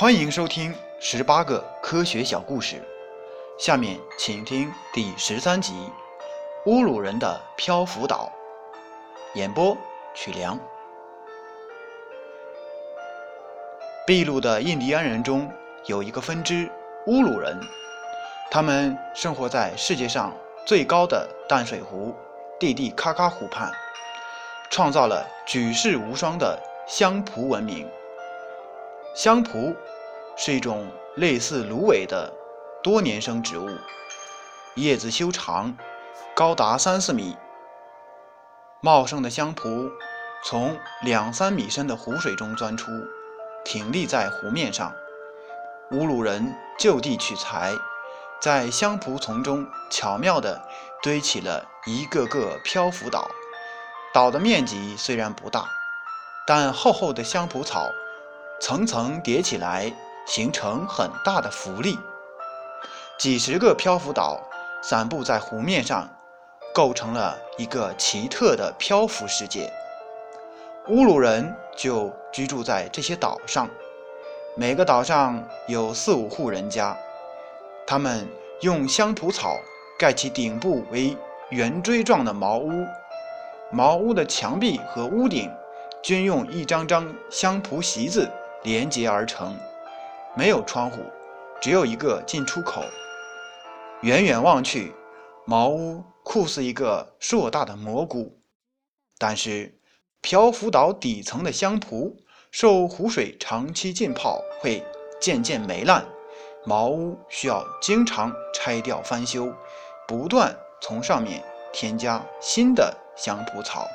欢迎收听十八个科学小故事，下面请听第十三集《乌鲁人的漂浮岛》。演播：曲良。秘鲁的印第安人中有一个分支乌鲁人，他们生活在世界上最高的淡水湖蒂蒂卡卡湖畔，创造了举世无双的香蒲文明。香蒲是一种类似芦苇的多年生植物，叶子修长，高达三四米。茂盛的香蒲从两三米深的湖水中钻出，挺立在湖面上。乌鲁人就地取材，在香蒲丛中巧妙地堆起了一个个漂浮岛。岛的面积虽然不大，但厚厚的香蒲草。层层叠起来，形成很大的浮力。几十个漂浮岛散布在湖面上，构成了一个奇特的漂浮世界。乌鲁人就居住在这些岛上，每个岛上有四五户人家，他们用香蒲草盖起顶部为圆锥状的茅屋，茅屋的墙壁和屋顶均用一张张香蒲席子。连接而成，没有窗户，只有一个进出口。远远望去，茅屋酷似一个硕大的蘑菇。但是，漂浮岛底层的香蒲受湖水长期浸泡，会渐渐霉烂。茅屋需要经常拆掉翻修，不断从上面添加新的香蒲草。